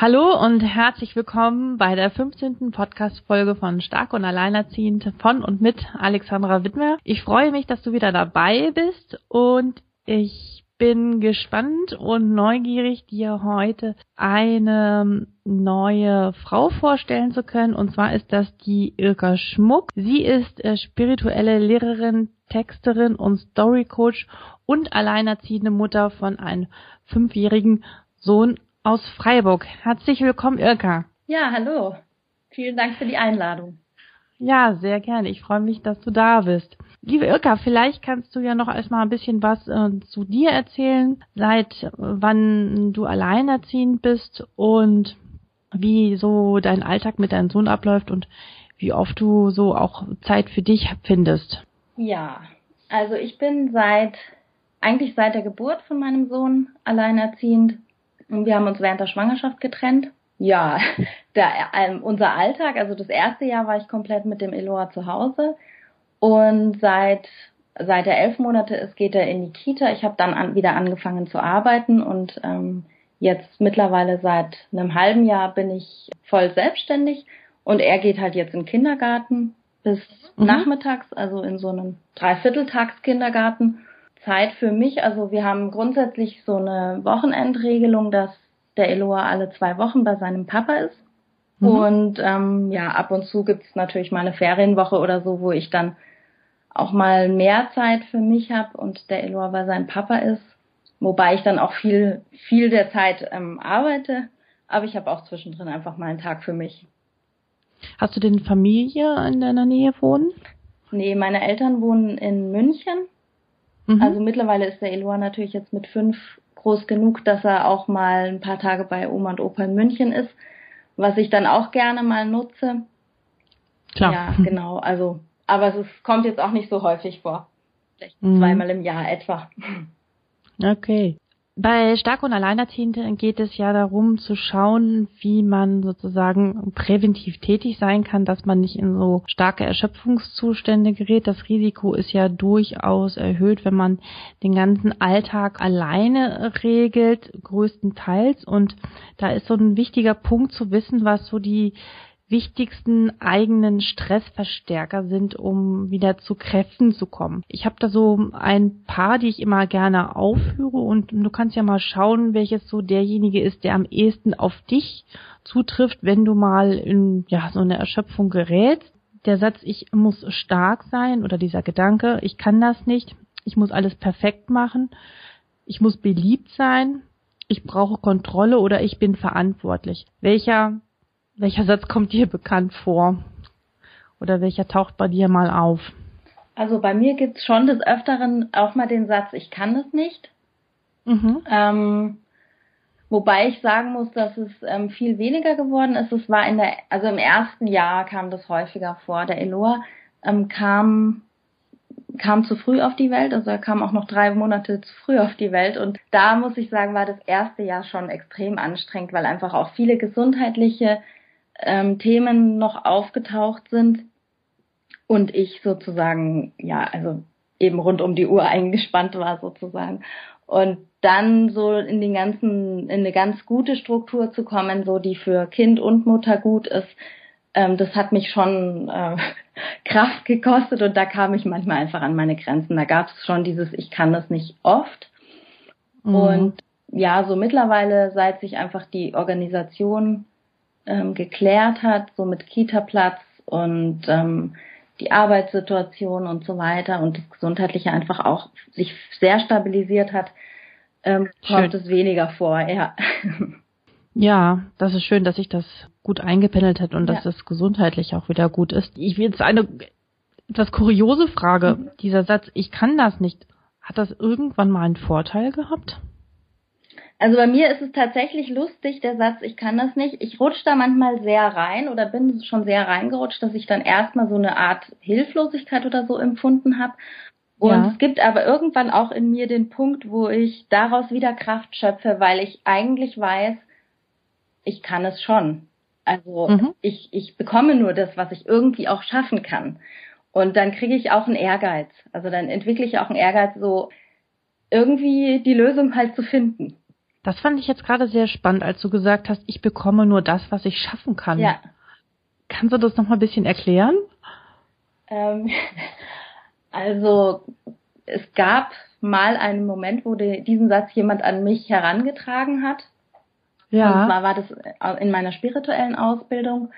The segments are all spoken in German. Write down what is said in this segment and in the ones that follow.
Hallo und herzlich willkommen bei der 15. Podcast-Folge von Stark und Alleinerziehend von und mit Alexandra Wittmer. Ich freue mich, dass du wieder dabei bist und ich bin gespannt und neugierig, dir heute eine neue Frau vorstellen zu können. Und zwar ist das die Irka Schmuck. Sie ist äh, spirituelle Lehrerin, Texterin und Storycoach und alleinerziehende Mutter von einem fünfjährigen Sohn aus Freiburg. Herzlich willkommen, Irka. Ja, hallo. Vielen Dank für die Einladung. Ja, sehr gerne. Ich freue mich, dass du da bist. Liebe Irka, vielleicht kannst du ja noch erstmal ein bisschen was äh, zu dir erzählen, seit wann du alleinerziehend bist und wie so dein Alltag mit deinem Sohn abläuft und wie oft du so auch Zeit für dich findest. Ja, also ich bin seit, eigentlich seit der Geburt von meinem Sohn alleinerziehend und wir haben uns während der Schwangerschaft getrennt. Ja, der, ähm, unser Alltag, also das erste Jahr war ich komplett mit dem Eloa zu Hause und seit seit er elf Monate ist, geht er in die Kita. Ich habe dann an, wieder angefangen zu arbeiten und ähm, jetzt mittlerweile seit einem halben Jahr bin ich voll selbstständig und er geht halt jetzt in den Kindergarten bis mhm. nachmittags, also in so einem Dreivierteltags-Kindergarten Zeit für mich. Also wir haben grundsätzlich so eine Wochenendregelung, dass der Eloa alle zwei Wochen bei seinem Papa ist. Mhm. Und ähm, ja, ab und zu gibt's natürlich mal eine Ferienwoche oder so, wo ich dann auch mal mehr Zeit für mich habe und der Eloa bei seinem Papa ist. Wobei ich dann auch viel, viel der Zeit ähm, arbeite. Aber ich habe auch zwischendrin einfach mal einen Tag für mich. Hast du denn Familie in deiner Nähe wohnen? Nee, meine Eltern wohnen in München Mhm. Also mittlerweile ist der Eloa natürlich jetzt mit fünf groß genug, dass er auch mal ein paar Tage bei Oma und Opa in München ist, was ich dann auch gerne mal nutze. Klar. Ja, genau. Also, aber es ist, kommt jetzt auch nicht so häufig vor. Vielleicht mhm. zweimal im Jahr etwa. Okay. Bei Stark und Alleinerziehenden geht es ja darum zu schauen, wie man sozusagen präventiv tätig sein kann, dass man nicht in so starke Erschöpfungszustände gerät. Das Risiko ist ja durchaus erhöht, wenn man den ganzen Alltag alleine regelt, größtenteils. Und da ist so ein wichtiger Punkt zu wissen, was so die wichtigsten eigenen Stressverstärker sind, um wieder zu Kräften zu kommen. Ich habe da so ein paar, die ich immer gerne aufführe und du kannst ja mal schauen, welches so derjenige ist, der am ehesten auf dich zutrifft, wenn du mal in ja so eine Erschöpfung gerätst. Der Satz, ich muss stark sein oder dieser Gedanke, ich kann das nicht, ich muss alles perfekt machen, ich muss beliebt sein, ich brauche Kontrolle oder ich bin verantwortlich. Welcher welcher Satz kommt dir bekannt vor? Oder welcher taucht bei dir mal auf? Also bei mir gibt's schon des Öfteren auch mal den Satz, ich kann das nicht. Mhm. Ähm, wobei ich sagen muss, dass es ähm, viel weniger geworden ist. Es war in der, also im ersten Jahr kam das häufiger vor. Der Eloa ähm, kam kam zu früh auf die Welt, also er kam auch noch drei Monate zu früh auf die Welt und da muss ich sagen, war das erste Jahr schon extrem anstrengend, weil einfach auch viele gesundheitliche ähm, Themen noch aufgetaucht sind und ich sozusagen, ja, also eben rund um die Uhr eingespannt war sozusagen. Und dann so in den ganzen, in eine ganz gute Struktur zu kommen, so die für Kind und Mutter gut ist, ähm, das hat mich schon äh, Kraft gekostet und da kam ich manchmal einfach an meine Grenzen. Da gab es schon dieses, ich kann das nicht oft. Mhm. Und ja, so mittlerweile, seit sich einfach die Organisation ähm, geklärt hat, so mit Kita-Platz und ähm, die Arbeitssituation und so weiter und das Gesundheitliche einfach auch sich sehr stabilisiert hat, ähm, kommt es weniger vor, ja. Ja, das ist schön, dass sich das gut eingependelt hat und ja. dass es gesundheitlich auch wieder gut ist. Ich will jetzt eine etwas kuriose Frage. Mhm. Dieser Satz, ich kann das nicht, hat das irgendwann mal einen Vorteil gehabt? Also bei mir ist es tatsächlich lustig, der Satz, ich kann das nicht. Ich rutsche da manchmal sehr rein oder bin schon sehr reingerutscht, dass ich dann erstmal so eine Art Hilflosigkeit oder so empfunden habe. Und ja. es gibt aber irgendwann auch in mir den Punkt, wo ich daraus wieder Kraft schöpfe, weil ich eigentlich weiß, ich kann es schon. Also mhm. ich, ich bekomme nur das, was ich irgendwie auch schaffen kann. Und dann kriege ich auch einen Ehrgeiz. Also dann entwickle ich auch einen Ehrgeiz, so irgendwie die Lösung halt zu finden. Das fand ich jetzt gerade sehr spannend, als du gesagt hast, ich bekomme nur das, was ich schaffen kann. Ja. Kannst du das noch mal ein bisschen erklären? Ähm, also es gab mal einen Moment, wo die, diesen Satz jemand an mich herangetragen hat. Ja. Und zwar war das in meiner spirituellen Ausbildung.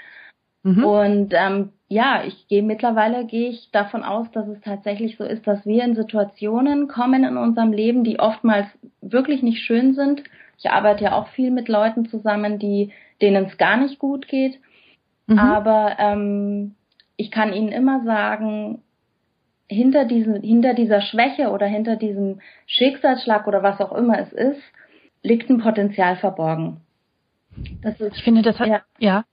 Mhm. Und ähm, ja, ich gehe mittlerweile gehe ich davon aus, dass es tatsächlich so ist, dass wir in Situationen kommen in unserem Leben, die oftmals wirklich nicht schön sind. Ich arbeite ja auch viel mit Leuten zusammen, die denen es gar nicht gut geht. Mhm. Aber ähm, ich kann ihnen immer sagen, hinter diesem, hinter dieser Schwäche oder hinter diesem Schicksalsschlag oder was auch immer es ist, liegt ein Potenzial verborgen. Das ist, ich finde, das hat, ja, ja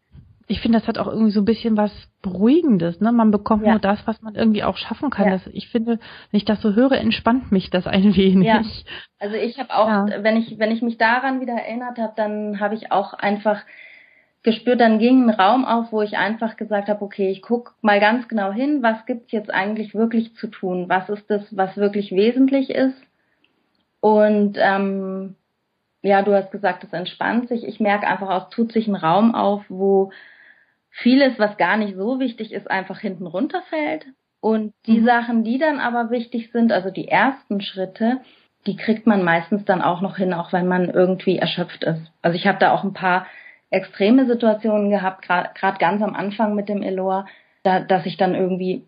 ich finde, das hat auch irgendwie so ein bisschen was Beruhigendes. Ne? Man bekommt ja. nur das, was man irgendwie auch schaffen kann. Ja. Das, ich finde, wenn ich das so höre, entspannt mich das ein wenig. Ja. Also ich habe auch, ja. wenn ich wenn ich mich daran wieder erinnert habe, dann habe ich auch einfach gespürt, dann ging ein Raum auf, wo ich einfach gesagt habe, okay, ich guck mal ganz genau hin, was gibt's jetzt eigentlich wirklich zu tun? Was ist das, was wirklich wesentlich ist? Und ähm, ja, du hast gesagt, es entspannt sich. Ich merke einfach, es tut sich ein Raum auf, wo vieles, was gar nicht so wichtig ist, einfach hinten runterfällt. Und die mhm. Sachen, die dann aber wichtig sind, also die ersten Schritte, die kriegt man meistens dann auch noch hin, auch wenn man irgendwie erschöpft ist. Also ich habe da auch ein paar extreme Situationen gehabt, gerade ganz am Anfang mit dem Elor, da, dass ich dann irgendwie,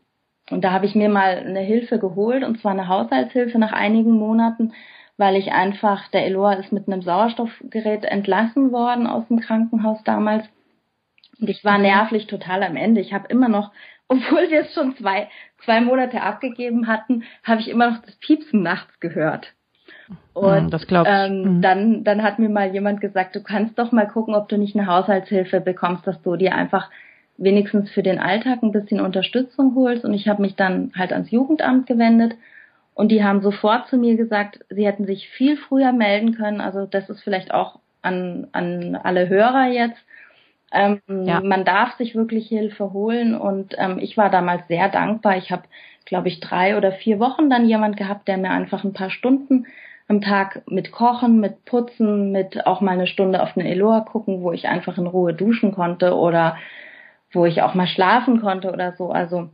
und da habe ich mir mal eine Hilfe geholt, und zwar eine Haushaltshilfe nach einigen Monaten, weil ich einfach, der Elor ist mit einem Sauerstoffgerät entlassen worden aus dem Krankenhaus damals. Und ich war nervlich total am Ende. Ich habe immer noch, obwohl wir es schon zwei, zwei Monate abgegeben hatten, habe ich immer noch das Piepsen nachts gehört. Und das ähm, mhm. dann, dann hat mir mal jemand gesagt, du kannst doch mal gucken, ob du nicht eine Haushaltshilfe bekommst, dass du dir einfach wenigstens für den Alltag ein bisschen Unterstützung holst. Und ich habe mich dann halt ans Jugendamt gewendet und die haben sofort zu mir gesagt, sie hätten sich viel früher melden können. Also das ist vielleicht auch an, an alle Hörer jetzt. Ähm, ja. Man darf sich wirklich Hilfe holen und ähm, ich war damals sehr dankbar. Ich habe, glaube ich, drei oder vier Wochen dann jemand gehabt, der mir einfach ein paar Stunden am Tag mit Kochen, mit Putzen, mit auch mal eine Stunde auf eine Eloa gucken, wo ich einfach in Ruhe duschen konnte oder wo ich auch mal schlafen konnte oder so. Also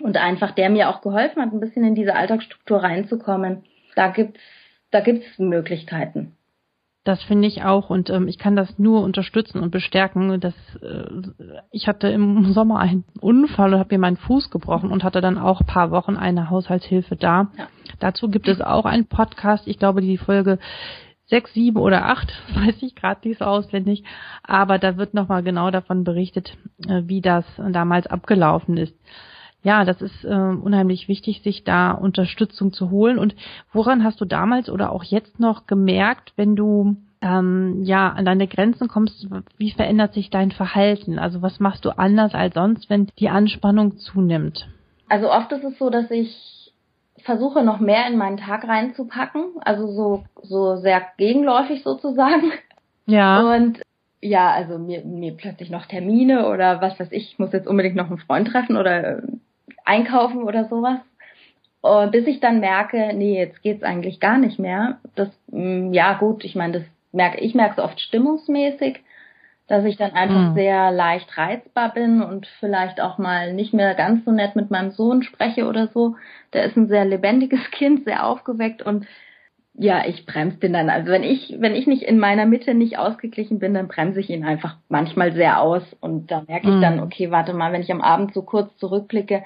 und einfach der mir auch geholfen hat, ein bisschen in diese Alltagsstruktur reinzukommen. Da gibt's da gibt's Möglichkeiten. Das finde ich auch und ähm, ich kann das nur unterstützen und bestärken. Dass, äh, ich hatte im Sommer einen Unfall und habe mir meinen Fuß gebrochen und hatte dann auch paar Wochen eine Haushaltshilfe da. Ja. Dazu gibt es auch einen Podcast, ich glaube die Folge sechs, sieben oder acht, weiß ich gerade nicht so auswendig, aber da wird nochmal genau davon berichtet, äh, wie das damals abgelaufen ist. Ja, das ist äh, unheimlich wichtig, sich da Unterstützung zu holen. Und woran hast du damals oder auch jetzt noch gemerkt, wenn du ähm, ja an deine Grenzen kommst, wie verändert sich dein Verhalten? Also was machst du anders als sonst, wenn die Anspannung zunimmt? Also oft ist es so, dass ich versuche noch mehr in meinen Tag reinzupacken, also so so sehr gegenläufig sozusagen. Ja. Und ja, also mir, mir plötzlich noch Termine oder was weiß ich, ich muss jetzt unbedingt noch einen Freund treffen oder einkaufen oder sowas. Und bis ich dann merke, nee, jetzt geht's eigentlich gar nicht mehr. Das, mm, ja gut, ich meine, das merke ich merke es oft stimmungsmäßig, dass ich dann einfach mhm. sehr leicht reizbar bin und vielleicht auch mal nicht mehr ganz so nett mit meinem Sohn spreche oder so. Der ist ein sehr lebendiges Kind, sehr aufgeweckt und ja, ich bremse den dann. Also wenn ich, wenn ich nicht in meiner Mitte nicht ausgeglichen bin, dann bremse ich ihn einfach manchmal sehr aus und da merke ich mhm. dann, okay, warte mal, wenn ich am Abend so kurz zurückblicke,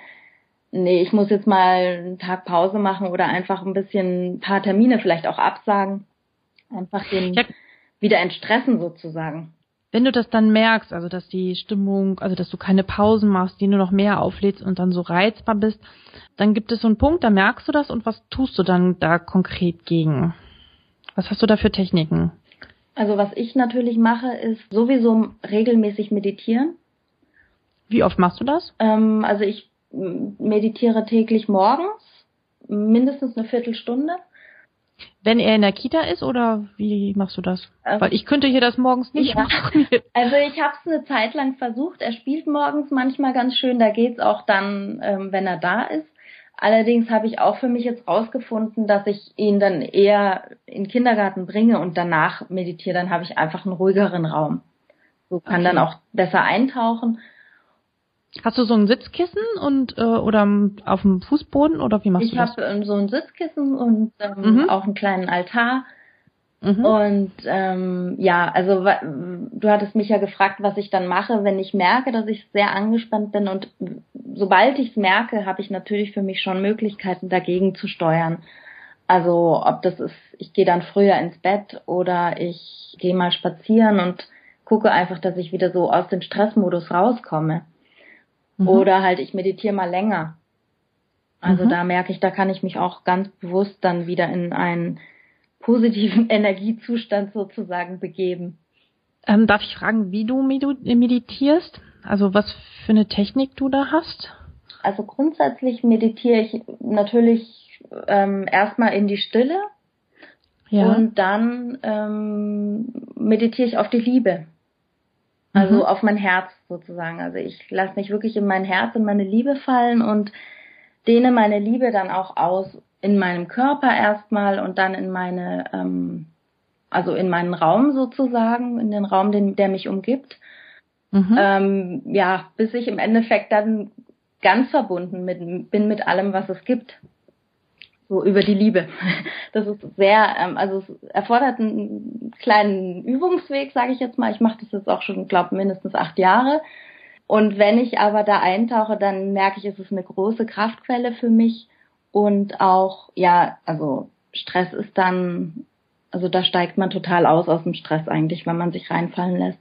nee, ich muss jetzt mal einen Tag Pause machen oder einfach ein bisschen ein paar Termine vielleicht auch absagen. Einfach den ja. wieder entstressen sozusagen. Wenn du das dann merkst, also dass die Stimmung, also dass du keine Pausen machst, die nur noch mehr auflädst und dann so reizbar bist, dann gibt es so einen Punkt, da merkst du das und was tust du dann da konkret gegen? Was hast du da für Techniken? Also was ich natürlich mache, ist sowieso regelmäßig meditieren. Wie oft machst du das? Ähm, also ich meditiere täglich morgens, mindestens eine Viertelstunde. Wenn er in der Kita ist oder wie machst du das? Ähm, Weil ich könnte hier das morgens nicht ja. machen. Also ich habe es eine Zeit lang versucht. Er spielt morgens manchmal ganz schön. Da geht's auch dann, ähm, wenn er da ist. Allerdings habe ich auch für mich jetzt rausgefunden, dass ich ihn dann eher in den Kindergarten bringe und danach meditiere. Dann habe ich einfach einen ruhigeren Raum. So kann okay. dann auch besser eintauchen Hast du so ein Sitzkissen und äh, oder auf dem Fußboden oder wie machst ich du das? Ich habe ähm, so ein Sitzkissen und ähm, mhm. auch einen kleinen Altar. Mhm. Und ähm, ja, also du hattest mich ja gefragt, was ich dann mache, wenn ich merke, dass ich sehr angespannt bin. Und sobald ich es merke, habe ich natürlich für mich schon Möglichkeiten, dagegen zu steuern. Also ob das ist, ich gehe dann früher ins Bett oder ich gehe mal spazieren und gucke einfach, dass ich wieder so aus dem Stressmodus rauskomme. Mhm. Oder halt, ich meditiere mal länger. Also mhm. da merke ich, da kann ich mich auch ganz bewusst dann wieder in einen positiven Energiezustand sozusagen begeben. Ähm, darf ich fragen, wie du meditierst? Also was für eine Technik du da hast? Also grundsätzlich meditiere ich natürlich ähm, erstmal in die Stille ja. und dann ähm, meditiere ich auf die Liebe. Also mhm. auf mein Herz sozusagen. Also ich lasse mich wirklich in mein Herz, in meine Liebe fallen und dehne meine Liebe dann auch aus in meinem Körper erstmal und dann in meine, ähm, also in meinen Raum sozusagen, in den Raum, den, der mich umgibt. Mhm. Ähm, ja, bis ich im Endeffekt dann ganz verbunden mit, bin mit allem, was es gibt so über die Liebe. Das ist sehr, ähm, also es erfordert einen kleinen Übungsweg, sage ich jetzt mal. Ich mache das jetzt auch schon, glaube mindestens acht Jahre. Und wenn ich aber da eintauche, dann merke ich, es ist eine große Kraftquelle für mich und auch, ja, also Stress ist dann, also da steigt man total aus aus dem Stress eigentlich, wenn man sich reinfallen lässt.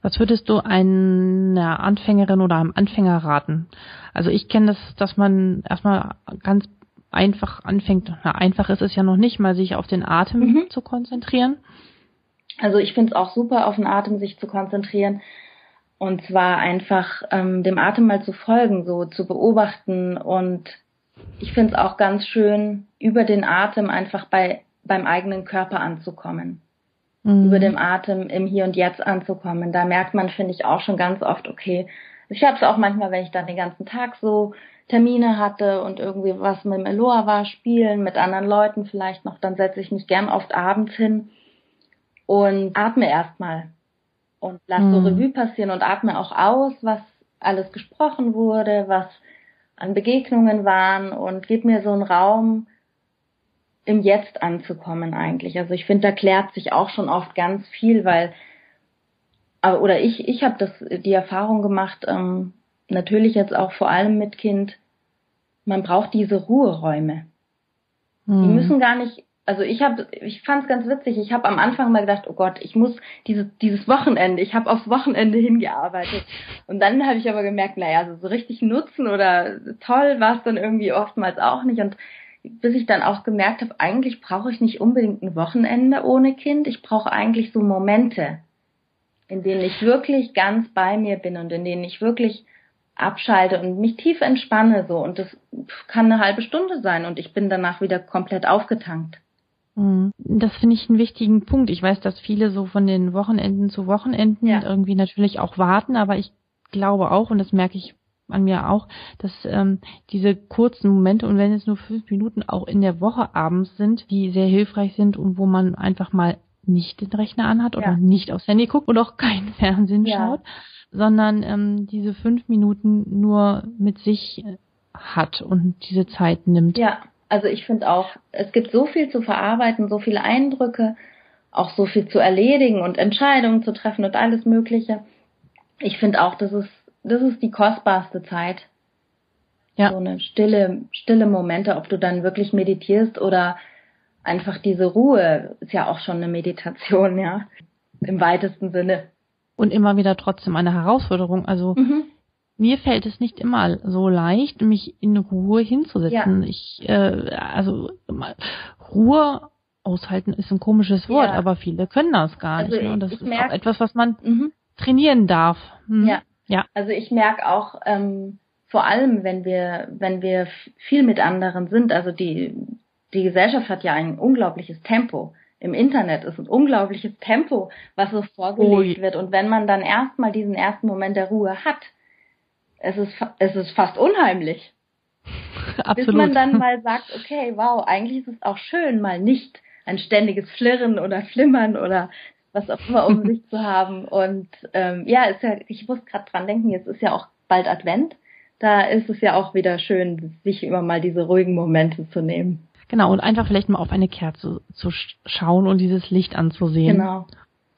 Was würdest du einer Anfängerin oder einem Anfänger raten? Also ich kenne das, dass man erstmal ganz einfach anfängt, na, einfach ist es ja noch nicht, mal sich auf den Atem mhm. zu konzentrieren. Also ich finde es auch super, auf den Atem sich zu konzentrieren. Und zwar einfach ähm, dem Atem mal zu folgen, so zu beobachten. Und ich finde es auch ganz schön, über den Atem einfach bei beim eigenen Körper anzukommen. Mhm. Über dem Atem im Hier und Jetzt anzukommen. Da merkt man, finde ich, auch schon ganz oft, okay, ich habe es auch manchmal, wenn ich dann den ganzen Tag so Termine hatte und irgendwie was mit dem Eloa war, spielen mit anderen Leuten vielleicht noch, dann setze ich mich gern oft abends hin und atme erstmal und lass mhm. so Revue passieren und atme auch aus, was alles gesprochen wurde, was an Begegnungen waren und gib mir so einen Raum, im Jetzt anzukommen eigentlich. Also ich finde, da klärt sich auch schon oft ganz viel, weil oder ich ich habe das die Erfahrung gemacht, ähm, natürlich jetzt auch vor allem mit Kind, man braucht diese Ruheräume. Mhm. Die müssen gar nicht, also ich habe, ich fand es ganz witzig. Ich habe am Anfang mal gedacht, oh Gott, ich muss dieses dieses Wochenende, ich habe aufs Wochenende hingearbeitet. Und dann habe ich aber gemerkt, naja, also so richtig nutzen oder toll war es dann irgendwie oftmals auch nicht. Und bis ich dann auch gemerkt habe, eigentlich brauche ich nicht unbedingt ein Wochenende ohne Kind. Ich brauche eigentlich so Momente, in denen ich wirklich ganz bei mir bin und in denen ich wirklich abschalte und mich tief entspanne so und das kann eine halbe Stunde sein und ich bin danach wieder komplett aufgetankt. Mhm. Das finde ich einen wichtigen Punkt. Ich weiß, dass viele so von den Wochenenden zu Wochenenden ja. irgendwie natürlich auch warten, aber ich glaube auch, und das merke ich an mir auch, dass ähm, diese kurzen Momente und wenn es nur fünf Minuten auch in der Woche abends sind, die sehr hilfreich sind und wo man einfach mal nicht den Rechner anhat oder ja. nicht aufs Handy guckt und auch kein Fernsehen ja. schaut, sondern ähm, diese fünf Minuten nur mit sich äh, hat und diese Zeit nimmt. Ja, also ich finde auch, es gibt so viel zu verarbeiten, so viele Eindrücke, auch so viel zu erledigen und Entscheidungen zu treffen und alles Mögliche. Ich finde auch, das ist, das ist die kostbarste Zeit. Ja. So eine stille, stille Momente, ob du dann wirklich meditierst oder einfach diese Ruhe, ist ja auch schon eine Meditation, ja. Im weitesten Sinne und immer wieder trotzdem eine Herausforderung. Also mhm. mir fällt es nicht immer so leicht, mich in Ruhe hinzusetzen. Ja. Ich, äh, also Ruhe aushalten ist ein komisches Wort, ja. aber viele können das gar also nicht. Ne? Und das ist merk, auch etwas, was man mhm. trainieren darf. Mhm. Ja. ja. Also ich merke auch, ähm, vor allem, wenn wir, wenn wir viel mit anderen sind, also die, die Gesellschaft hat ja ein unglaubliches Tempo. Im Internet ist ein unglaubliches Tempo, was so vorgelegt oh. wird. Und wenn man dann erstmal diesen ersten Moment der Ruhe hat, es ist, es ist fast unheimlich. Absolut. Bis man dann mal sagt, okay, wow, eigentlich ist es auch schön, mal nicht ein ständiges Flirren oder Flimmern oder was auch immer um sich zu haben. Und ähm, ja, ist ja, ich muss gerade dran denken, jetzt ist ja auch bald Advent. Da ist es ja auch wieder schön, sich immer mal diese ruhigen Momente zu nehmen. Genau, und einfach vielleicht mal auf eine Kerze zu schauen und dieses Licht anzusehen. Genau.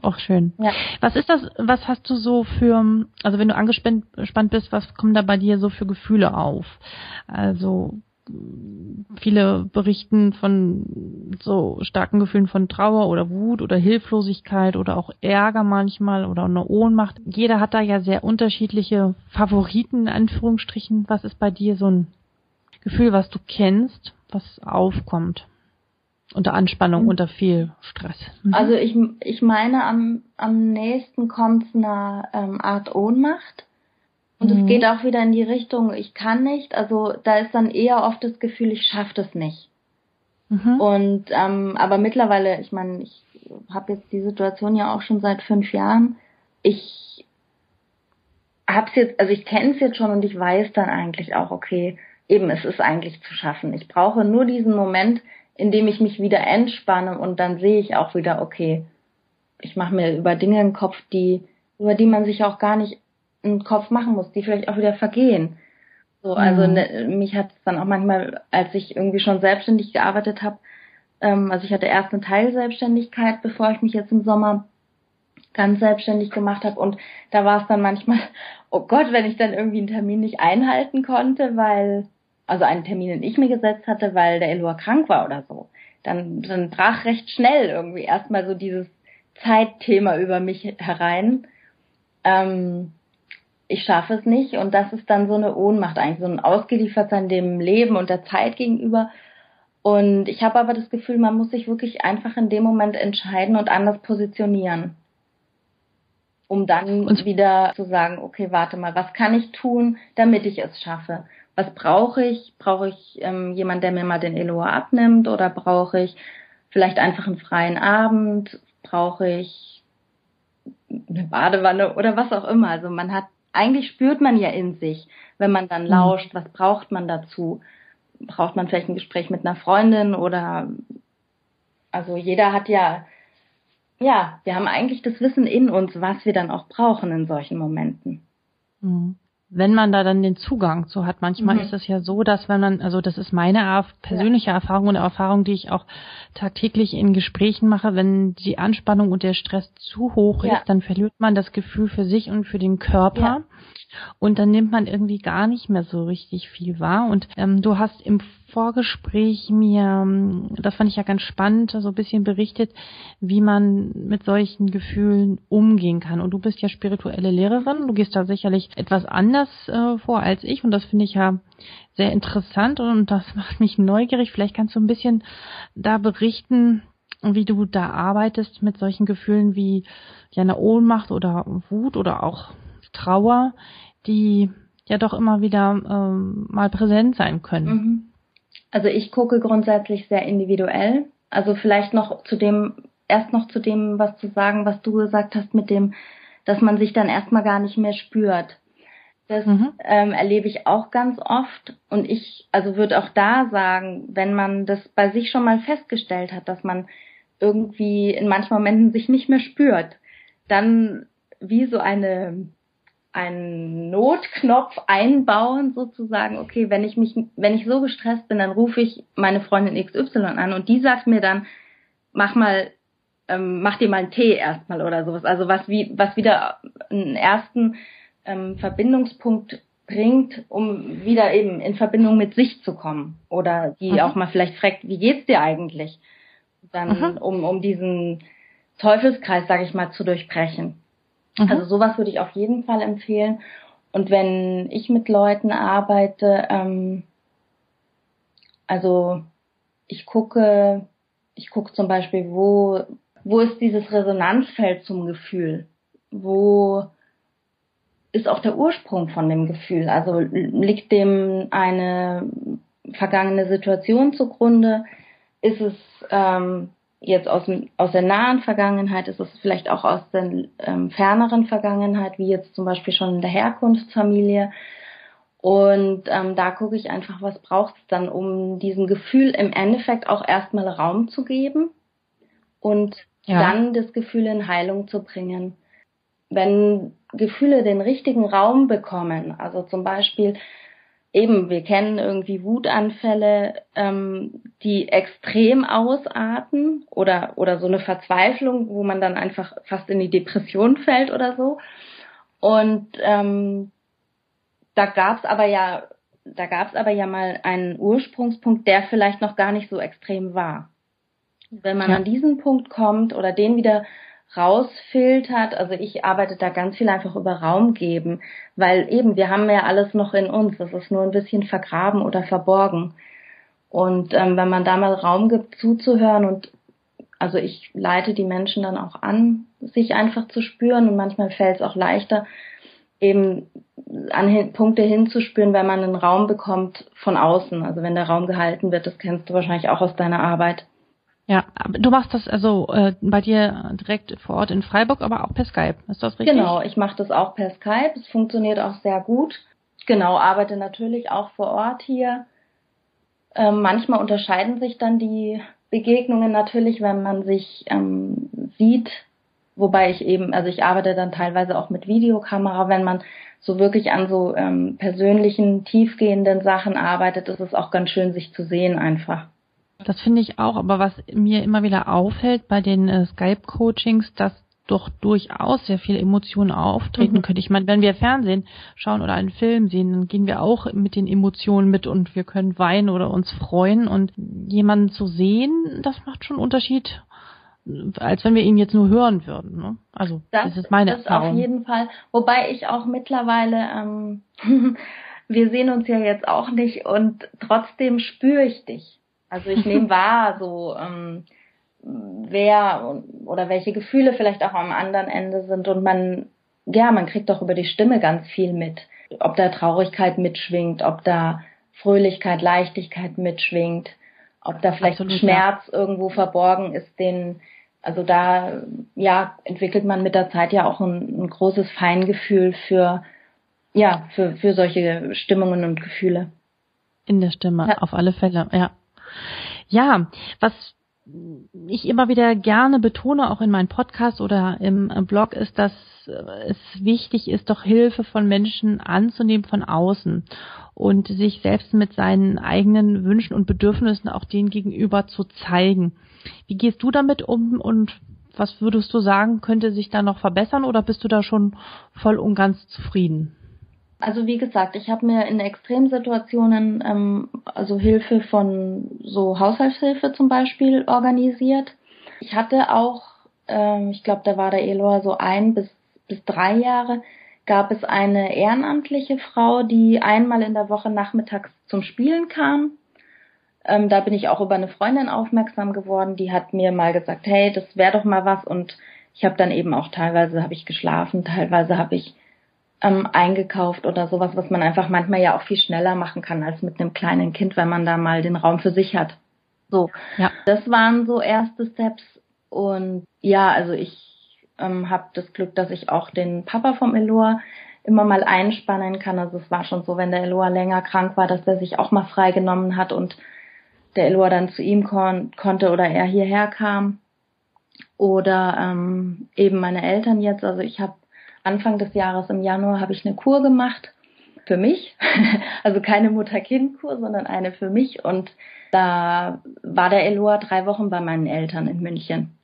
Auch schön. Ja. Was ist das, was hast du so für, also wenn du angespannt bist, was kommen da bei dir so für Gefühle auf? Also viele berichten von so starken Gefühlen von Trauer oder Wut oder Hilflosigkeit oder auch Ärger manchmal oder eine Ohnmacht. Jeder hat da ja sehr unterschiedliche Favoriten in Anführungsstrichen. Was ist bei dir so ein Gefühl, was du kennst, was aufkommt? Unter Anspannung, mhm. unter viel Stress. Mhm. Also ich, ich meine, am, am nächsten kommt es einer ähm, Art Ohnmacht. Und mhm. es geht auch wieder in die Richtung, ich kann nicht. Also da ist dann eher oft das Gefühl, ich schaffe das nicht. Mhm. Und ähm, aber mittlerweile, ich meine, ich habe jetzt die Situation ja auch schon seit fünf Jahren. Ich hab's jetzt, also ich kenne es jetzt schon und ich weiß dann eigentlich auch, okay, eben es ist eigentlich zu schaffen. Ich brauche nur diesen Moment, in dem ich mich wieder entspanne und dann sehe ich auch wieder, okay, ich mache mir über Dinge im Kopf, die über die man sich auch gar nicht einen Kopf machen muss, die vielleicht auch wieder vergehen. So, also mhm. ne, mich hat es dann auch manchmal, als ich irgendwie schon selbstständig gearbeitet habe, ähm, also ich hatte erst eine Teilselbstständigkeit, bevor ich mich jetzt im Sommer ganz selbstständig gemacht habe und da war es dann manchmal, oh Gott, wenn ich dann irgendwie einen Termin nicht einhalten konnte, weil, also einen Termin, den ich mir gesetzt hatte, weil der Eloa krank war oder so, dann, dann brach recht schnell irgendwie erstmal so dieses Zeitthema über mich herein. Ähm, ich schaffe es nicht und das ist dann so eine Ohnmacht eigentlich, so ein Ausgeliefertsein dem Leben und der Zeit gegenüber. Und ich habe aber das Gefühl, man muss sich wirklich einfach in dem Moment entscheiden und anders positionieren. Um dann und wieder zu sagen, okay, warte mal, was kann ich tun, damit ich es schaffe? Was brauche ich? Brauche ich ähm, jemand, der mir mal den Eloa abnimmt? Oder brauche ich vielleicht einfach einen freien Abend? Brauche ich eine Badewanne oder was auch immer? Also man hat eigentlich spürt man ja in sich, wenn man dann mhm. lauscht, was braucht man dazu? Braucht man vielleicht ein Gespräch mit einer Freundin oder also jeder hat ja ja, wir haben eigentlich das Wissen in uns, was wir dann auch brauchen in solchen Momenten. Mhm wenn man da dann den Zugang zu hat. Manchmal mhm. ist es ja so, dass wenn man, also das ist meine persönliche ja. Erfahrung und Erfahrung, die ich auch tagtäglich in Gesprächen mache, wenn die Anspannung und der Stress zu hoch ja. ist, dann verliert man das Gefühl für sich und für den Körper. Ja. Und dann nimmt man irgendwie gar nicht mehr so richtig viel wahr. Und ähm, du hast im Vorgespräch mir, ähm, das fand ich ja ganz spannend, so ein bisschen berichtet, wie man mit solchen Gefühlen umgehen kann. Und du bist ja spirituelle Lehrerin, du gehst da sicherlich etwas anders äh, vor als ich und das finde ich ja sehr interessant und das macht mich neugierig. Vielleicht kannst du ein bisschen da berichten, wie du da arbeitest mit solchen Gefühlen wie ja eine Ohnmacht oder Wut oder auch Trauer, die ja doch immer wieder ähm, mal präsent sein können. Mhm. Also ich gucke grundsätzlich sehr individuell. Also vielleicht noch zu dem, erst noch zu dem, was zu sagen, was du gesagt hast mit dem, dass man sich dann erstmal gar nicht mehr spürt. Das mhm. ähm, erlebe ich auch ganz oft. Und ich, also würde auch da sagen, wenn man das bei sich schon mal festgestellt hat, dass man irgendwie in manchen Momenten sich nicht mehr spürt, dann wie so eine einen Notknopf einbauen, sozusagen, okay, wenn ich mich, wenn ich so gestresst bin, dann rufe ich meine Freundin XY an und die sagt mir dann, mach mal, ähm, mach dir mal einen Tee erstmal oder sowas. Also was wie, was wieder einen ersten ähm, Verbindungspunkt bringt, um wieder eben in Verbindung mit sich zu kommen. Oder die mhm. auch mal vielleicht fragt, wie geht's dir eigentlich? Dann, mhm. um, um diesen Teufelskreis, sage ich mal, zu durchbrechen. Mhm. Also sowas würde ich auf jeden Fall empfehlen. Und wenn ich mit Leuten arbeite, ähm, also ich gucke ich gucke zum Beispiel, wo, wo ist dieses Resonanzfeld zum Gefühl? Wo ist auch der Ursprung von dem Gefühl? Also liegt dem eine vergangene Situation zugrunde? Ist es ähm, jetzt aus, aus der nahen Vergangenheit? Ist es vielleicht auch aus der ähm, ferneren Vergangenheit, wie jetzt zum Beispiel schon in der Herkunftsfamilie? Und ähm, da gucke ich einfach, was braucht es dann, um diesem Gefühl im Endeffekt auch erstmal Raum zu geben und ja. dann das Gefühl in Heilung zu bringen. Wenn Gefühle den richtigen Raum bekommen, also zum Beispiel eben, wir kennen irgendwie Wutanfälle, ähm, die extrem ausarten oder, oder so eine Verzweiflung, wo man dann einfach fast in die Depression fällt oder so. Und ähm, da gab's aber ja, da gab's aber ja mal einen Ursprungspunkt, der vielleicht noch gar nicht so extrem war. Wenn man ja. an diesen Punkt kommt oder den wieder rausfiltert, also ich arbeite da ganz viel einfach über Raum geben, weil eben wir haben ja alles noch in uns, das ist nur ein bisschen vergraben oder verborgen. Und ähm, wenn man da mal Raum gibt, zuzuhören und also ich leite die Menschen dann auch an, sich einfach zu spüren und manchmal fällt es auch leichter, eben an hin, Punkte hinzuspüren, wenn man einen Raum bekommt von außen. Also wenn der Raum gehalten wird, das kennst du wahrscheinlich auch aus deiner Arbeit. Ja, du machst das also äh, bei dir direkt vor Ort in Freiburg, aber auch per Skype. Ist das richtig? Genau, ich mache das auch per Skype. Es funktioniert auch sehr gut. Genau, arbeite natürlich auch vor Ort hier. Ähm, manchmal unterscheiden sich dann die Begegnungen natürlich, wenn man sich ähm, sieht Wobei ich eben, also ich arbeite dann teilweise auch mit Videokamera, wenn man so wirklich an so ähm, persönlichen, tiefgehenden Sachen arbeitet, ist es auch ganz schön, sich zu sehen einfach. Das finde ich auch, aber was mir immer wieder auffällt bei den äh, Skype-Coachings, dass doch durchaus sehr viele Emotionen auftreten mhm. können. Ich meine, wenn wir Fernsehen schauen oder einen Film sehen, dann gehen wir auch mit den Emotionen mit und wir können weinen oder uns freuen und jemanden zu sehen, das macht schon Unterschied als wenn wir ihn jetzt nur hören würden. Ne? Also das, das ist meine das Erfahrung. auf jeden Fall. Wobei ich auch mittlerweile, ähm, wir sehen uns ja jetzt auch nicht und trotzdem spüre ich dich. Also ich nehme wahr, so ähm, wer oder welche Gefühle vielleicht auch am anderen Ende sind und man, ja, man kriegt doch über die Stimme ganz viel mit. Ob da Traurigkeit mitschwingt, ob da Fröhlichkeit, Leichtigkeit mitschwingt, ob da vielleicht Absolut, Schmerz ja. irgendwo verborgen ist, den also da ja entwickelt man mit der Zeit ja auch ein, ein großes Feingefühl für ja für für solche Stimmungen und Gefühle. In der Stimme, ja. auf alle Fälle, ja. Ja, was ich immer wieder gerne betone, auch in meinem Podcast oder im Blog, ist, dass es wichtig ist, doch Hilfe von Menschen anzunehmen von außen und sich selbst mit seinen eigenen Wünschen und Bedürfnissen auch denen gegenüber zu zeigen. Wie gehst du damit um und was würdest du sagen, könnte sich da noch verbessern oder bist du da schon voll und ganz zufrieden? Also wie gesagt, ich habe mir in Extremsituationen ähm, also Hilfe von so Haushaltshilfe zum Beispiel organisiert. Ich hatte auch, ähm, ich glaube, da war der Eloa so ein bis bis drei Jahre, gab es eine ehrenamtliche Frau, die einmal in der Woche nachmittags zum Spielen kam ähm, da bin ich auch über eine Freundin aufmerksam geworden, die hat mir mal gesagt, hey, das wäre doch mal was und ich habe dann eben auch teilweise habe ich geschlafen, teilweise habe ich ähm, eingekauft oder sowas, was man einfach manchmal ja auch viel schneller machen kann als mit einem kleinen Kind, wenn man da mal den Raum für sich hat. So, ja. das waren so erste Steps und ja, also ich ähm, habe das Glück, dass ich auch den Papa vom Eloa immer mal einspannen kann. Also es war schon so, wenn der Eloa länger krank war, dass er sich auch mal freigenommen hat und der Eloa dann zu ihm kon konnte oder er hierher kam. Oder ähm, eben meine Eltern jetzt. Also ich habe Anfang des Jahres im Januar habe ich eine Kur gemacht für mich. also keine Mutter-Kind-Kur, sondern eine für mich. Und da war der Eloa drei Wochen bei meinen Eltern in München.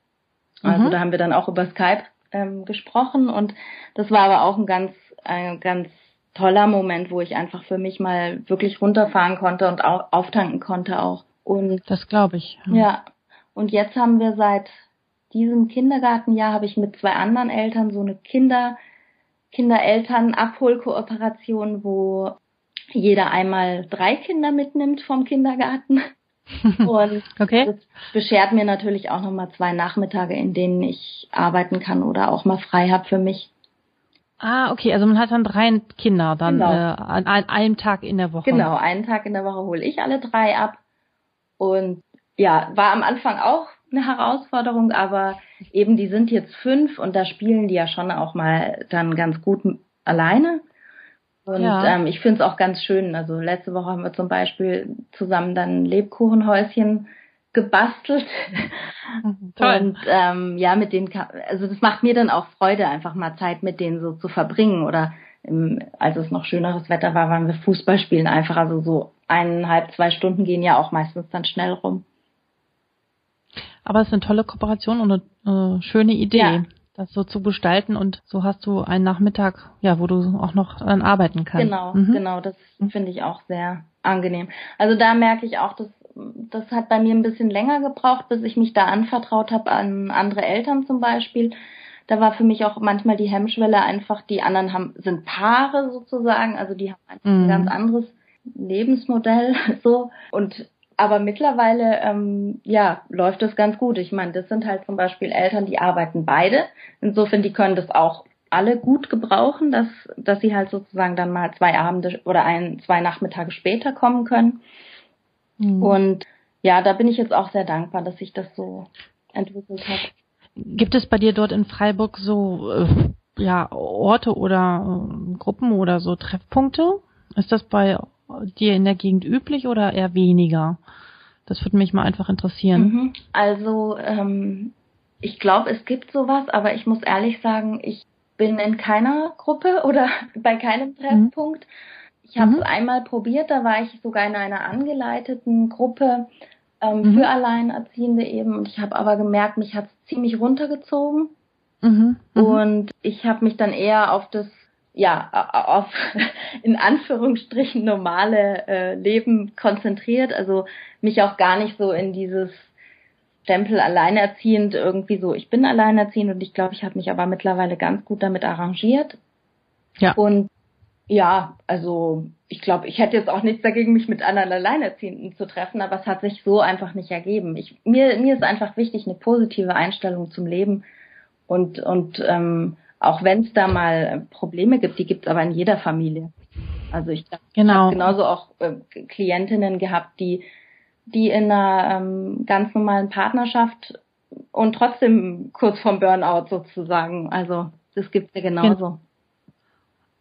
Also mhm. da haben wir dann auch über Skype ähm, gesprochen und das war aber auch ein ganz, ein ganz toller Moment, wo ich einfach für mich mal wirklich runterfahren konnte und auftanken konnte auch. Und das glaube ich. Ja. ja. Und jetzt haben wir seit diesem Kindergartenjahr habe ich mit zwei anderen Eltern so eine Kinder Kindereltern Abholkooperation, wo jeder einmal drei Kinder mitnimmt vom Kindergarten. Und okay. das beschert mir natürlich auch nochmal zwei Nachmittage, in denen ich arbeiten kann oder auch mal frei habe für mich. Ah, okay, also man hat dann drei Kinder dann genau. äh, an, an, einem Tag in der Woche. Genau, einen Tag in der Woche hole ich alle drei ab. Und ja, war am Anfang auch eine Herausforderung, aber eben die sind jetzt fünf und da spielen die ja schon auch mal dann ganz gut alleine. Und ja. ähm, ich finde es auch ganz schön. Also letzte Woche haben wir zum Beispiel zusammen dann Lebkuchenhäuschen gebastelt. Mhm, toll. Und ähm, ja, mit denen, also das macht mir dann auch Freude, einfach mal Zeit mit denen so zu verbringen. Oder im, als es noch schöneres Wetter war, waren wir Fußball spielen einfach. Also so eineinhalb, zwei Stunden gehen ja auch meistens dann schnell rum. Aber es ist eine tolle Kooperation und eine äh, schöne Idee. Ja das so zu gestalten und so hast du einen Nachmittag, ja, wo du auch noch dann arbeiten kannst. Genau, mhm. genau, das finde ich auch sehr angenehm. Also da merke ich auch, dass das hat bei mir ein bisschen länger gebraucht, bis ich mich da anvertraut habe an andere Eltern zum Beispiel. Da war für mich auch manchmal die Hemmschwelle einfach, die anderen haben, sind Paare sozusagen, also die haben einfach mhm. ein ganz anderes Lebensmodell so und aber mittlerweile, ähm, ja, läuft das ganz gut. Ich meine, das sind halt zum Beispiel Eltern, die arbeiten beide. Insofern, die können das auch alle gut gebrauchen, dass, dass sie halt sozusagen dann mal zwei Abende oder ein, zwei Nachmittage später kommen können. Mhm. Und ja, da bin ich jetzt auch sehr dankbar, dass sich das so entwickelt hat. Gibt es bei dir dort in Freiburg so äh, ja, Orte oder äh, Gruppen oder so Treffpunkte? Ist das bei dir in der Gegend üblich oder eher weniger? Das würde mich mal einfach interessieren. Mhm. Also ähm, ich glaube, es gibt sowas, aber ich muss ehrlich sagen, ich bin in keiner Gruppe oder bei keinem mhm. Treffpunkt. Mhm. Ich habe es mhm. einmal probiert, da war ich sogar in einer angeleiteten Gruppe ähm, mhm. für Alleinerziehende eben. Und ich habe aber gemerkt, mich hat es ziemlich runtergezogen. Mhm. Und ich habe mich dann eher auf das ja, auf in Anführungsstrichen normale äh, Leben konzentriert, also mich auch gar nicht so in dieses Stempel alleinerziehend irgendwie so, ich bin alleinerziehend und ich glaube, ich habe mich aber mittlerweile ganz gut damit arrangiert. Ja. Und ja, also ich glaube, ich hätte jetzt auch nichts dagegen, mich mit anderen Alleinerziehenden zu treffen, aber es hat sich so einfach nicht ergeben. Ich, mir, mir ist einfach wichtig, eine positive Einstellung zum Leben und, und ähm, auch wenn es da mal Probleme gibt, die gibt es aber in jeder Familie. Also ich, genau. habe genauso auch äh, Klientinnen gehabt, die, die in einer ähm, ganz normalen Partnerschaft und trotzdem kurz vorm Burnout sozusagen. Also das gibt's ja genauso.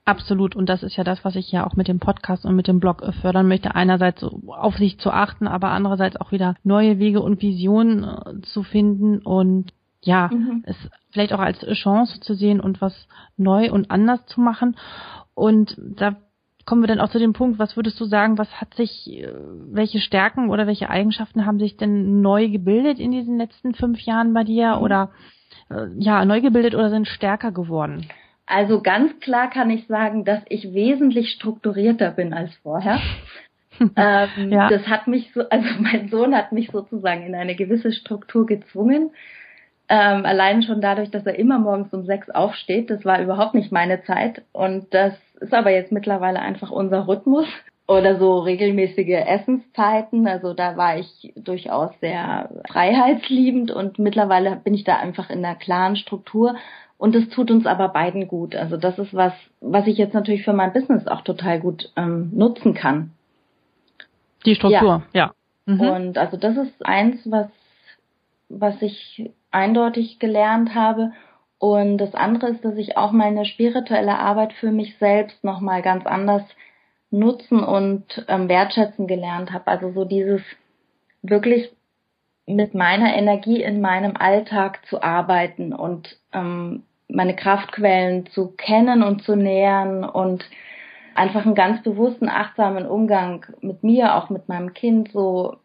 Absolut. Und das ist ja das, was ich ja auch mit dem Podcast und mit dem Blog fördern möchte. Einerseits auf sich zu achten, aber andererseits auch wieder neue Wege und Visionen äh, zu finden und ja, mhm. es vielleicht auch als Chance zu sehen und was neu und anders zu machen. Und da kommen wir dann auch zu dem Punkt, was würdest du sagen, was hat sich, äh, welche Stärken oder welche Eigenschaften haben sich denn neu gebildet in diesen letzten fünf Jahren bei dir mhm. oder äh, ja, neu gebildet oder sind stärker geworden? Also ganz klar kann ich sagen, dass ich wesentlich strukturierter bin als vorher. ähm, ja. Das hat mich so, also mein Sohn hat mich sozusagen in eine gewisse Struktur gezwungen. Ähm, allein schon dadurch, dass er immer morgens um sechs aufsteht, das war überhaupt nicht meine Zeit. Und das ist aber jetzt mittlerweile einfach unser Rhythmus. Oder so regelmäßige Essenszeiten. Also da war ich durchaus sehr freiheitsliebend und mittlerweile bin ich da einfach in einer klaren Struktur. Und es tut uns aber beiden gut. Also das ist was, was ich jetzt natürlich für mein Business auch total gut ähm, nutzen kann. Die Struktur, ja. ja. Mhm. Und also das ist eins, was, was ich eindeutig gelernt habe. Und das andere ist, dass ich auch meine spirituelle Arbeit für mich selbst nochmal ganz anders nutzen und ähm, wertschätzen gelernt habe. Also so dieses wirklich mit meiner Energie in meinem Alltag zu arbeiten und ähm, meine Kraftquellen zu kennen und zu nähern und einfach einen ganz bewussten, achtsamen Umgang mit mir, auch mit meinem Kind, so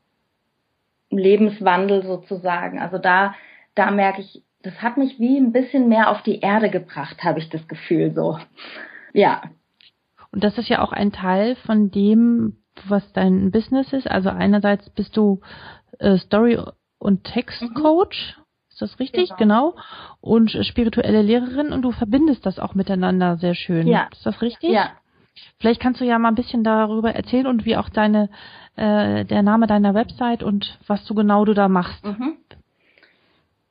Lebenswandel sozusagen. Also da da merke ich, das hat mich wie ein bisschen mehr auf die Erde gebracht, habe ich das Gefühl so. Ja. Und das ist ja auch ein Teil von dem, was dein Business ist. Also einerseits bist du äh, Story- und Textcoach. Mhm. Ist das richtig? Genau. genau. Und spirituelle Lehrerin und du verbindest das auch miteinander sehr schön. Ja. Ist das richtig? Ja. Vielleicht kannst du ja mal ein bisschen darüber erzählen und wie auch deine äh, der Name deiner Website und was du genau du da machst. Mhm.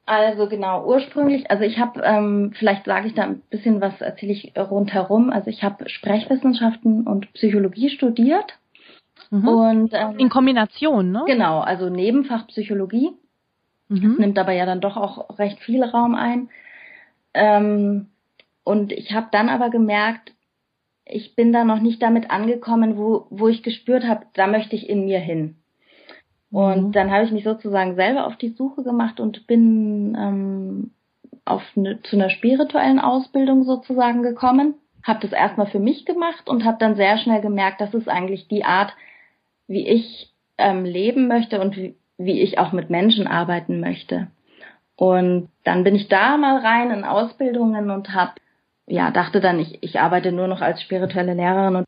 Also genau, ursprünglich, also ich habe, ähm, vielleicht sage ich da ein bisschen was, erzähle ich rundherum. Also ich habe Sprechwissenschaften und Psychologie studiert. Mhm. Und ähm, in Kombination, ne? Genau, also Nebenfach Psychologie. Mhm. Das nimmt aber ja dann doch auch recht viel Raum ein. Ähm, und ich habe dann aber gemerkt, ich bin da noch nicht damit angekommen, wo, wo ich gespürt habe, da möchte ich in mir hin. Und mhm. dann habe ich mich sozusagen selber auf die Suche gemacht und bin ähm, auf eine, zu einer spirituellen Ausbildung sozusagen gekommen. Habe das erstmal für mich gemacht und habe dann sehr schnell gemerkt, das ist eigentlich die Art, wie ich ähm, leben möchte und wie, wie ich auch mit Menschen arbeiten möchte. Und dann bin ich da mal rein in Ausbildungen und habe ja dachte dann, ich, ich arbeite nur noch als spirituelle Lehrerin und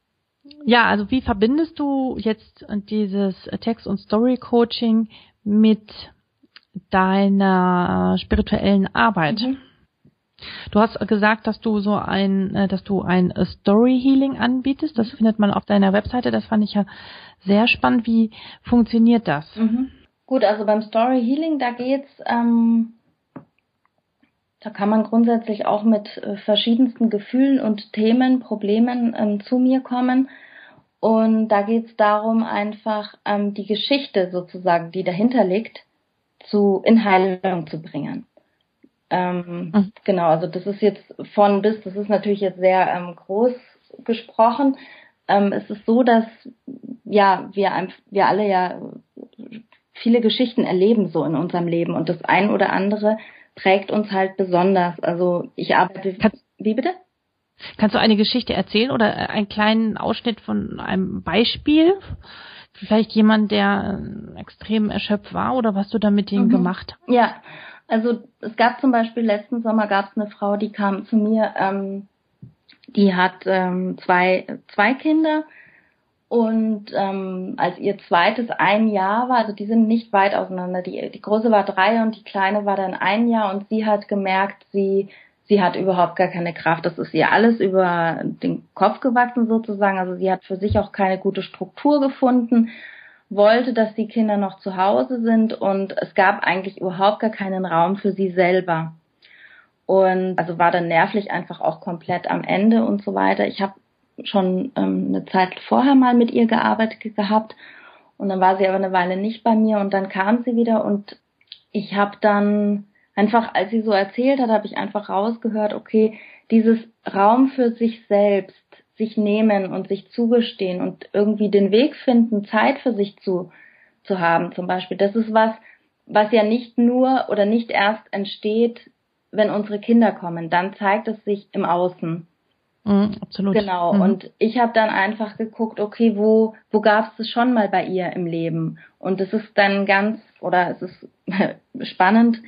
ja, also wie verbindest du jetzt dieses Text- und Story-Coaching mit deiner spirituellen Arbeit? Mhm. Du hast gesagt, dass du so ein, äh, dass du ein Story Healing anbietest. Das findet man auf deiner Webseite. Das fand ich ja sehr spannend. Wie funktioniert das? Mhm. Gut, also beim Story Healing, da geht's, ähm, da kann man grundsätzlich auch mit äh, verschiedensten Gefühlen und Themen, Problemen ähm, zu mir kommen. Und da geht es darum, einfach ähm, die Geschichte sozusagen, die dahinter liegt, zu in Heilung zu bringen. Ähm, mhm. Genau, also das ist jetzt von bis, das ist natürlich jetzt sehr ähm, groß gesprochen. Ähm, es ist so, dass ja wir, wir alle ja viele Geschichten erleben so in unserem Leben und das ein oder andere prägt uns halt besonders. Also ich arbeite. Wie bitte? Kannst du eine Geschichte erzählen oder einen kleinen Ausschnitt von einem Beispiel? Vielleicht jemand, der äh, extrem erschöpft war oder was du da mit ihm mhm. gemacht hast? Ja, also es gab zum Beispiel letzten Sommer gab es eine Frau, die kam zu mir, ähm, die hat ähm, zwei, zwei Kinder und ähm, als ihr zweites ein Jahr war, also die sind nicht weit auseinander, die, die große war drei und die kleine war dann ein Jahr und sie hat gemerkt, sie sie hat überhaupt gar keine Kraft. Das ist ihr alles über den Kopf gewachsen sozusagen. Also sie hat für sich auch keine gute Struktur gefunden, wollte, dass die Kinder noch zu Hause sind und es gab eigentlich überhaupt gar keinen Raum für sie selber. Und also war dann nervlich einfach auch komplett am Ende und so weiter. Ich habe schon ähm, eine Zeit vorher mal mit ihr gearbeitet gehabt und dann war sie aber eine Weile nicht bei mir und dann kam sie wieder und ich habe dann einfach, als sie so erzählt hat, habe ich einfach rausgehört, okay, dieses Raum für sich selbst, sich nehmen und sich zugestehen und irgendwie den Weg finden, Zeit für sich zu, zu haben zum Beispiel. Das ist was, was ja nicht nur oder nicht erst entsteht, wenn unsere Kinder kommen. Dann zeigt es sich im Außen. Mm, absolut. Genau. Mhm. Und ich habe dann einfach geguckt, okay, wo, wo gab es das schon mal bei ihr im Leben? Und es ist dann ganz, oder es ist spannend,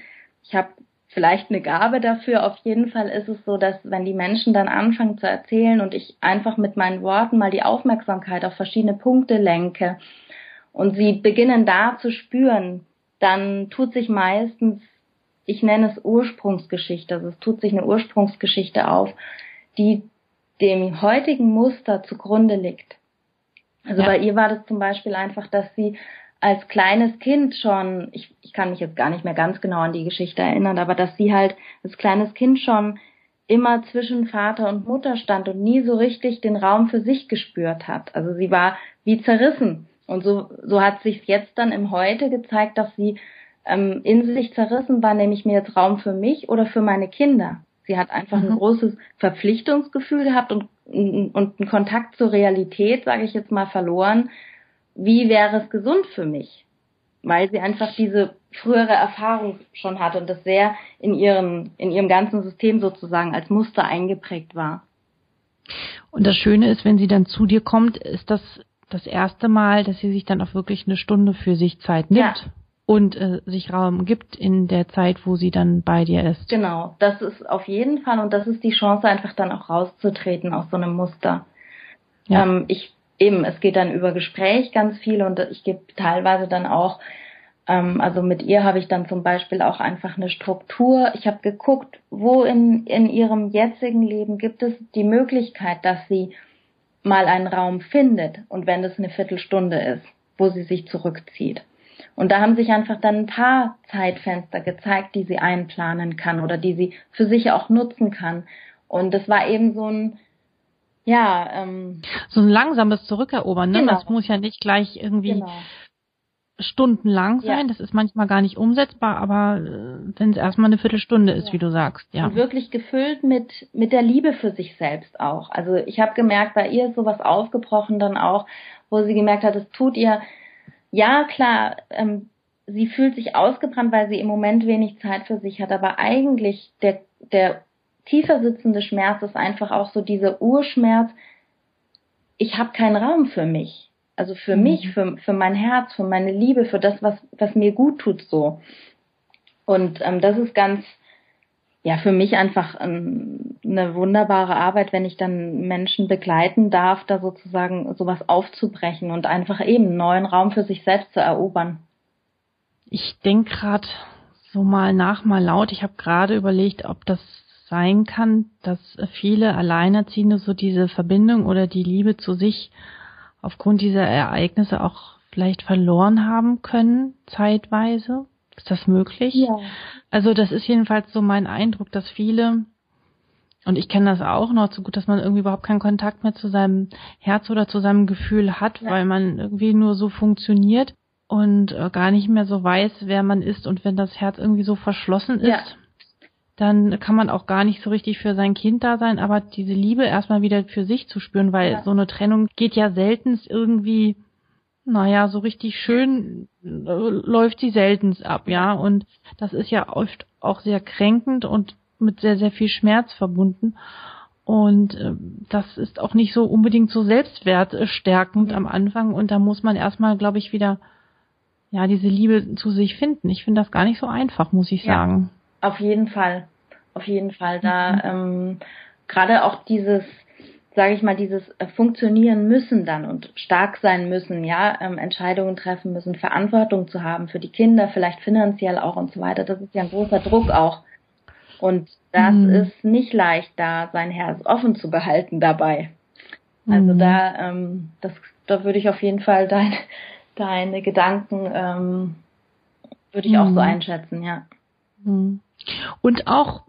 ich habe vielleicht eine Gabe dafür. Auf jeden Fall ist es so, dass wenn die Menschen dann anfangen zu erzählen und ich einfach mit meinen Worten mal die Aufmerksamkeit auf verschiedene Punkte lenke und sie beginnen da zu spüren, dann tut sich meistens, ich nenne es Ursprungsgeschichte, also es tut sich eine Ursprungsgeschichte auf, die dem heutigen Muster zugrunde liegt. Also ja. bei ihr war das zum Beispiel einfach, dass sie als kleines Kind schon, ich, ich kann mich jetzt gar nicht mehr ganz genau an die Geschichte erinnern, aber dass sie halt als kleines Kind schon immer zwischen Vater und Mutter stand und nie so richtig den Raum für sich gespürt hat. Also sie war wie zerrissen. Und so, so hat sich jetzt dann im Heute gezeigt, dass sie ähm, in sich zerrissen war, nehme ich mir jetzt Raum für mich oder für meine Kinder. Sie hat einfach mhm. ein großes Verpflichtungsgefühl gehabt und, und einen Kontakt zur Realität, sage ich jetzt mal, verloren, wie wäre es gesund für mich? Weil sie einfach diese frühere Erfahrung schon hatte und das sehr in ihrem, in ihrem ganzen System sozusagen als Muster eingeprägt war. Und das Schöne ist, wenn sie dann zu dir kommt, ist das das erste Mal, dass sie sich dann auch wirklich eine Stunde für sich Zeit nimmt. Ja. Und äh, sich Raum gibt in der Zeit, wo sie dann bei dir ist. Genau, das ist auf jeden Fall und das ist die Chance, einfach dann auch rauszutreten aus so einem Muster. Ja. Ähm, ich eben, es geht dann über Gespräch ganz viel und ich gebe teilweise dann auch, ähm, also mit ihr habe ich dann zum Beispiel auch einfach eine Struktur. Ich habe geguckt, wo in, in ihrem jetzigen Leben gibt es die Möglichkeit, dass sie mal einen Raum findet und wenn es eine Viertelstunde ist, wo sie sich zurückzieht. Und da haben sich einfach dann ein paar Zeitfenster gezeigt, die sie einplanen kann oder die sie für sich auch nutzen kann. Und das war eben so ein, ja, ähm, so ein langsames Zurückerobern, ne? Genau. Das muss ja nicht gleich irgendwie genau. stundenlang sein. Ja. Das ist manchmal gar nicht umsetzbar, aber äh, wenn es erstmal eine Viertelstunde ist, ja. wie du sagst, ja. Und wirklich gefüllt mit mit der Liebe für sich selbst auch. Also ich habe gemerkt, bei ihr ist sowas aufgebrochen dann auch, wo sie gemerkt hat, es tut ihr ja, klar, ähm, sie fühlt sich ausgebrannt, weil sie im Moment wenig Zeit für sich hat, aber eigentlich der, der tiefer sitzende Schmerz ist einfach auch so dieser Urschmerz, ich habe keinen Raum für mich. Also für mhm. mich, für, für mein Herz, für meine Liebe, für das, was, was mir gut tut so. Und ähm, das ist ganz, ja, für mich einfach ähm, eine wunderbare Arbeit, wenn ich dann Menschen begleiten darf, da sozusagen sowas aufzubrechen und einfach eben neuen Raum für sich selbst zu erobern. Ich denke gerade so mal nach, mal laut. Ich habe gerade überlegt, ob das sein kann, dass viele Alleinerziehende so diese Verbindung oder die Liebe zu sich aufgrund dieser Ereignisse auch vielleicht verloren haben können, zeitweise. Ist das möglich? Ja. Also das ist jedenfalls so mein Eindruck, dass viele, und ich kenne das auch noch so gut, dass man irgendwie überhaupt keinen Kontakt mehr zu seinem Herz oder zu seinem Gefühl hat, ja. weil man irgendwie nur so funktioniert und äh, gar nicht mehr so weiß, wer man ist. Und wenn das Herz irgendwie so verschlossen ist, ja. dann kann man auch gar nicht so richtig für sein Kind da sein, aber diese Liebe erstmal wieder für sich zu spüren, weil ja. so eine Trennung geht ja selten irgendwie naja, so richtig schön äh, läuft sie selten ab, ja. Und das ist ja oft auch sehr kränkend und mit sehr, sehr viel Schmerz verbunden. Und äh, das ist auch nicht so unbedingt so selbstwertstärkend am Anfang. Und da muss man erstmal, glaube ich, wieder ja diese Liebe zu sich finden. Ich finde das gar nicht so einfach, muss ich sagen. Ja, auf jeden Fall. Auf jeden Fall. Da mhm. ähm, gerade auch dieses sage ich mal, dieses äh, funktionieren müssen dann und stark sein müssen, ja, ähm, Entscheidungen treffen müssen, Verantwortung zu haben für die Kinder, vielleicht finanziell auch und so weiter. Das ist ja ein großer Druck auch. Und das mhm. ist nicht leicht, da sein Herz offen zu behalten dabei. Also mhm. da, ähm, das, da würde ich auf jeden Fall dein, deine Gedanken ähm, würde ich mhm. auch so mhm. einschätzen, ja. Mhm. Und auch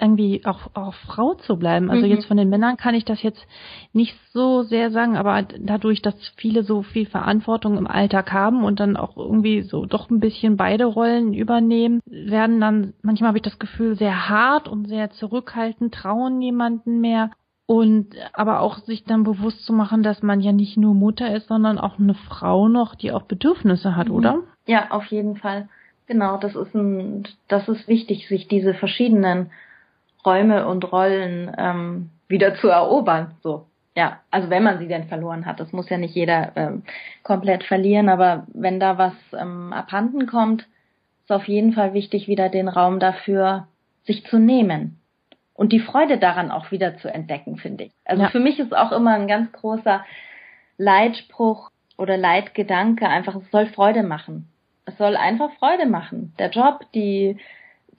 irgendwie auch, auch Frau zu bleiben. Also mhm. jetzt von den Männern kann ich das jetzt nicht so sehr sagen, aber dadurch, dass viele so viel Verantwortung im Alltag haben und dann auch irgendwie so doch ein bisschen beide Rollen übernehmen, werden dann, manchmal habe ich das Gefühl, sehr hart und sehr zurückhaltend, trauen niemanden mehr. Und aber auch sich dann bewusst zu machen, dass man ja nicht nur Mutter ist, sondern auch eine Frau noch, die auch Bedürfnisse hat, mhm. oder? Ja, auf jeden Fall. Genau, das ist ein, das ist wichtig, sich diese verschiedenen Räume und Rollen ähm, wieder zu erobern. So, ja, also wenn man sie denn verloren hat, das muss ja nicht jeder ähm, komplett verlieren, aber wenn da was ähm, abhanden kommt, ist auf jeden Fall wichtig, wieder den Raum dafür sich zu nehmen und die Freude daran auch wieder zu entdecken, finde ich. Also ja. für mich ist auch immer ein ganz großer Leitspruch oder Leitgedanke einfach, es soll Freude machen. Es soll einfach Freude machen. Der Job, die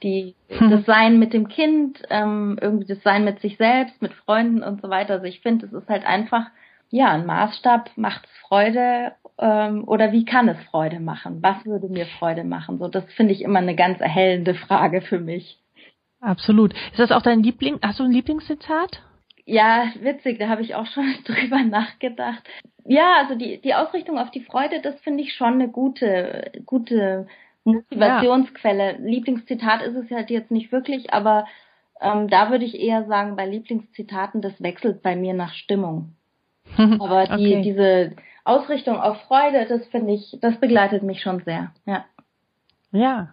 die hm. das Sein mit dem Kind, ähm, irgendwie das Sein mit sich selbst, mit Freunden und so weiter. Also ich finde, es ist halt einfach, ja, ein Maßstab, macht es Freude ähm, oder wie kann es Freude machen? Was würde mir Freude machen? So, das finde ich immer eine ganz erhellende Frage für mich. Absolut. Ist das auch dein Liebling? Hast du ein Lieblingszitat? Ja, witzig, da habe ich auch schon drüber nachgedacht. Ja, also die, die Ausrichtung auf die Freude, das finde ich schon eine gute, gute Motivationsquelle. Ja. Lieblingszitat ist es halt jetzt nicht wirklich, aber ähm, da würde ich eher sagen, bei Lieblingszitaten, das wechselt bei mir nach Stimmung. aber die, okay. diese Ausrichtung auf Freude, das finde ich, das begleitet mich schon sehr, ja. Ja.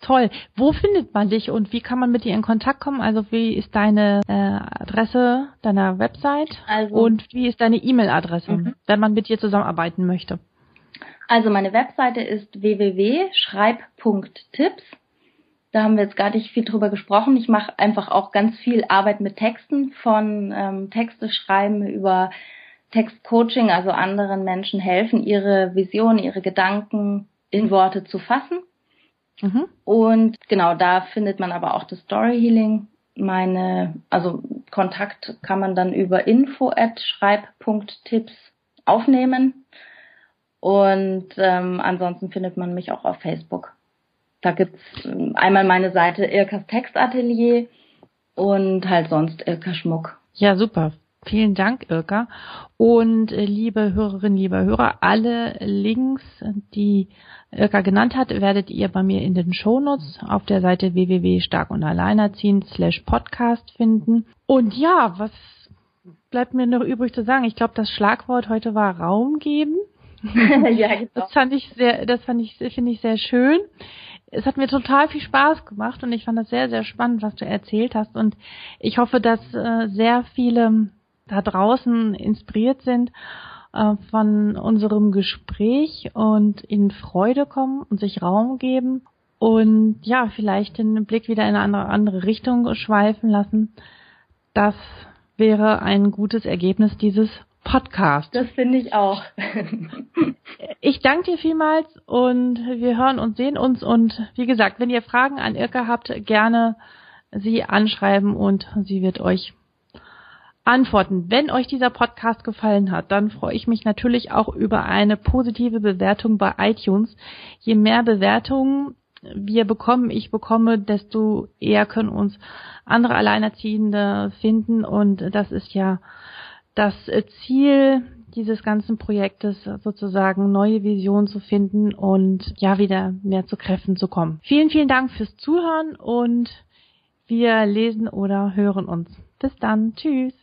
Toll. Wo findet man dich und wie kann man mit dir in Kontakt kommen? Also wie ist deine äh, Adresse deiner Website also, und wie ist deine E-Mail-Adresse, mhm. wenn man mit dir zusammenarbeiten möchte? Also meine Webseite ist www.schreib.tipps. Da haben wir jetzt gar nicht viel drüber gesprochen. Ich mache einfach auch ganz viel Arbeit mit Texten, von ähm, Texte schreiben über Textcoaching, also anderen Menschen helfen, ihre Vision, ihre Gedanken in Worte zu fassen. Mhm. Und genau da findet man aber auch das Story Healing. Meine, also Kontakt kann man dann über info at schreib.tipps aufnehmen. Und ähm, ansonsten findet man mich auch auf Facebook. Da gibt's ähm, einmal meine Seite Irkas Textatelier und halt sonst Irka Schmuck. Ja, super. Vielen Dank, Irka. Und äh, liebe Hörerinnen, liebe Hörer, alle Links, die Irka genannt hat, werdet ihr bei mir in den Shownotes auf der Seite www.stark und alleinerziehend slash podcast finden. Und ja, was bleibt mir noch übrig zu sagen? Ich glaube, das Schlagwort heute war Raum geben. ja, genau. Das fand ich sehr, das fand ich, finde ich sehr schön es hat mir total viel Spaß gemacht und ich fand das sehr, sehr spannend, was du erzählt hast. Und ich hoffe, dass äh, sehr viele da draußen inspiriert sind äh, von unserem Gespräch und in Freude kommen und sich Raum geben und ja, vielleicht den Blick wieder in eine andere, andere Richtung schweifen lassen. Das wäre ein gutes Ergebnis dieses Podcast. Das finde ich auch. ich danke dir vielmals und wir hören und sehen uns. Und wie gesagt, wenn ihr Fragen an Irka habt, gerne sie anschreiben und sie wird euch antworten. Wenn euch dieser Podcast gefallen hat, dann freue ich mich natürlich auch über eine positive Bewertung bei iTunes. Je mehr Bewertungen wir bekommen, ich bekomme, desto eher können uns andere Alleinerziehende finden und das ist ja das Ziel dieses ganzen Projektes sozusagen neue Visionen zu finden und ja wieder mehr zu Kräften zu kommen. Vielen, vielen Dank fürs Zuhören und wir lesen oder hören uns. Bis dann. Tschüss.